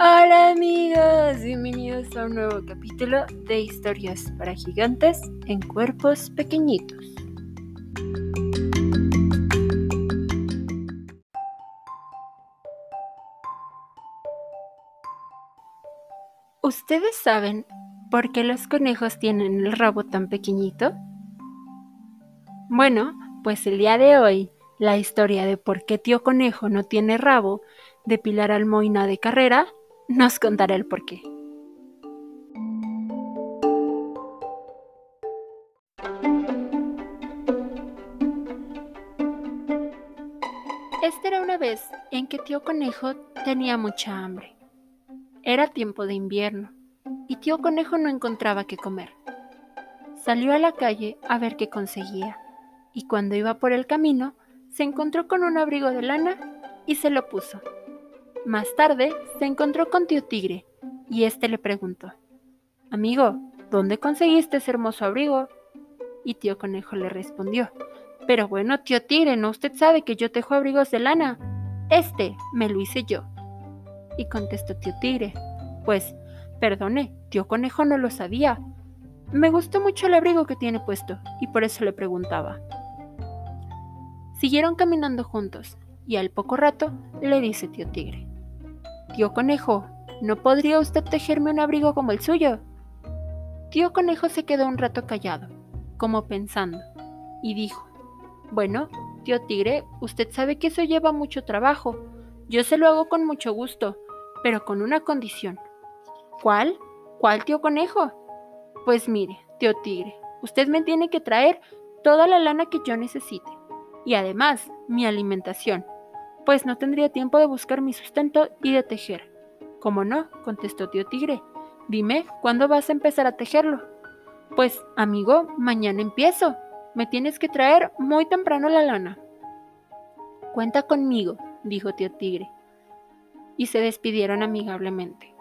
Hola amigos, bienvenidos a un nuevo capítulo de historias para gigantes en cuerpos pequeñitos. ¿Ustedes saben por qué los conejos tienen el rabo tan pequeñito? Bueno, pues el día de hoy la historia de por qué tío conejo no tiene rabo de Pilar Almoina de Carrera nos contará el porqué. Esta era una vez en que tío conejo tenía mucha hambre. Era tiempo de invierno y tío conejo no encontraba qué comer. Salió a la calle a ver qué conseguía y cuando iba por el camino se encontró con un abrigo de lana y se lo puso. Más tarde se encontró con tío Tigre y éste le preguntó, Amigo, ¿dónde conseguiste ese hermoso abrigo? Y tío Conejo le respondió, Pero bueno, tío Tigre, ¿no usted sabe que yo tejo abrigos de lana? Este me lo hice yo. Y contestó tío Tigre, Pues, perdone, tío Conejo no lo sabía. Me gustó mucho el abrigo que tiene puesto y por eso le preguntaba. Siguieron caminando juntos y al poco rato le dice tío Tigre, Tío Conejo, ¿no podría usted tejerme un abrigo como el suyo? Tío Conejo se quedó un rato callado, como pensando, y dijo, Bueno, tío Tigre, usted sabe que eso lleva mucho trabajo. Yo se lo hago con mucho gusto, pero con una condición. ¿Cuál? ¿Cuál, tío Conejo? Pues mire, tío Tigre, usted me tiene que traer toda la lana que yo necesite, y además mi alimentación pues no tendría tiempo de buscar mi sustento y de tejer. ¿Cómo no? contestó tío Tigre. Dime, ¿cuándo vas a empezar a tejerlo? Pues, amigo, mañana empiezo. Me tienes que traer muy temprano la lana. Cuenta conmigo, dijo tío Tigre. Y se despidieron amigablemente.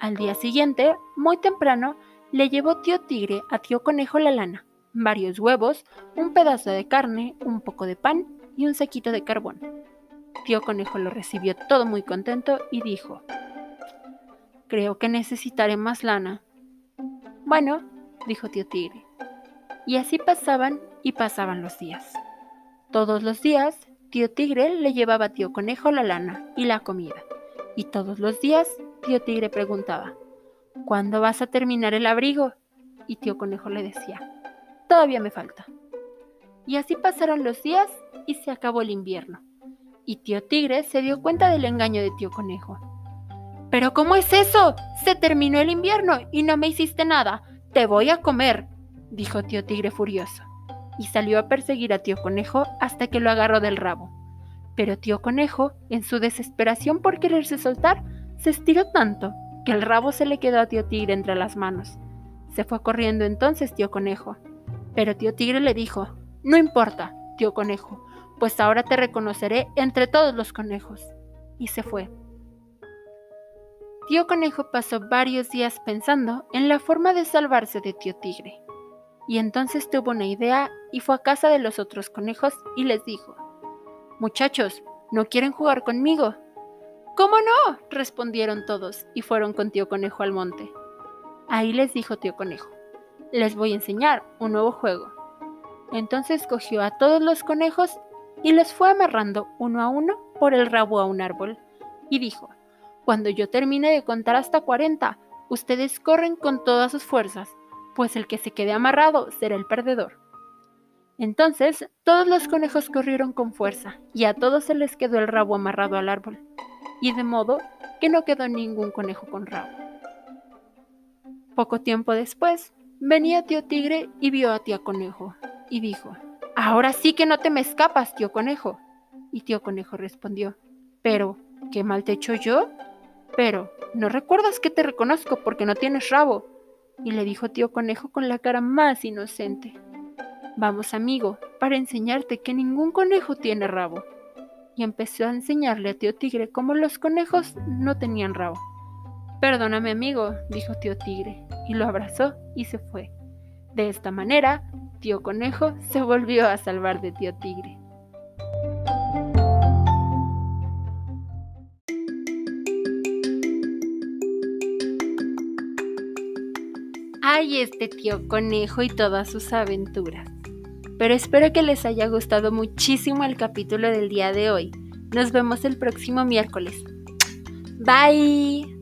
Al día siguiente, muy temprano, le llevó tío Tigre a tío Conejo la lana, varios huevos, un pedazo de carne, un poco de pan y un sequito de carbón. Tío Conejo lo recibió todo muy contento y dijo, Creo que necesitaré más lana. Bueno, dijo tío Tigre. Y así pasaban y pasaban los días. Todos los días, tío Tigre le llevaba a tío Conejo la lana y la comida. Y todos los días, tío Tigre preguntaba, ¿Cuándo vas a terminar el abrigo? Y tío Conejo le decía, Todavía me falta. Y así pasaron los días y se acabó el invierno y tío Tigre se dio cuenta del engaño de tío Conejo. ¿Pero cómo es eso? Se terminó el invierno y no me hiciste nada. Te voy a comer, dijo tío Tigre furioso, y salió a perseguir a tío Conejo hasta que lo agarró del rabo. Pero tío Conejo, en su desesperación por quererse soltar, se estiró tanto que el rabo se le quedó a tío Tigre entre las manos. Se fue corriendo entonces tío Conejo. Pero tío Tigre le dijo, no importa, tío Conejo, pues ahora te reconoceré entre todos los conejos. Y se fue. Tío Conejo pasó varios días pensando en la forma de salvarse de tío Tigre. Y entonces tuvo una idea y fue a casa de los otros conejos y les dijo, Muchachos, ¿no quieren jugar conmigo? ¿Cómo no? respondieron todos y fueron con tío Conejo al monte. Ahí les dijo tío Conejo, les voy a enseñar un nuevo juego. Entonces cogió a todos los conejos y los fue amarrando uno a uno por el rabo a un árbol, y dijo, Cuando yo termine de contar hasta cuarenta, ustedes corren con todas sus fuerzas, pues el que se quede amarrado será el perdedor. Entonces todos los conejos corrieron con fuerza, y a todos se les quedó el rabo amarrado al árbol, y de modo que no quedó ningún conejo con rabo. Poco tiempo después, venía tío tigre y vio a tía conejo, y dijo, Ahora sí que no te me escapas, tío conejo. Y tío conejo respondió, pero, ¿qué mal te echo yo? Pero, ¿no recuerdas que te reconozco porque no tienes rabo? Y le dijo tío conejo con la cara más inocente. Vamos, amigo, para enseñarte que ningún conejo tiene rabo. Y empezó a enseñarle a tío tigre cómo los conejos no tenían rabo. Perdóname, amigo, dijo tío tigre, y lo abrazó y se fue. De esta manera, Tío Conejo se volvió a salvar de Tío Tigre. ¡Ay, este tío conejo y todas sus aventuras! Pero espero que les haya gustado muchísimo el capítulo del día de hoy. Nos vemos el próximo miércoles. Bye.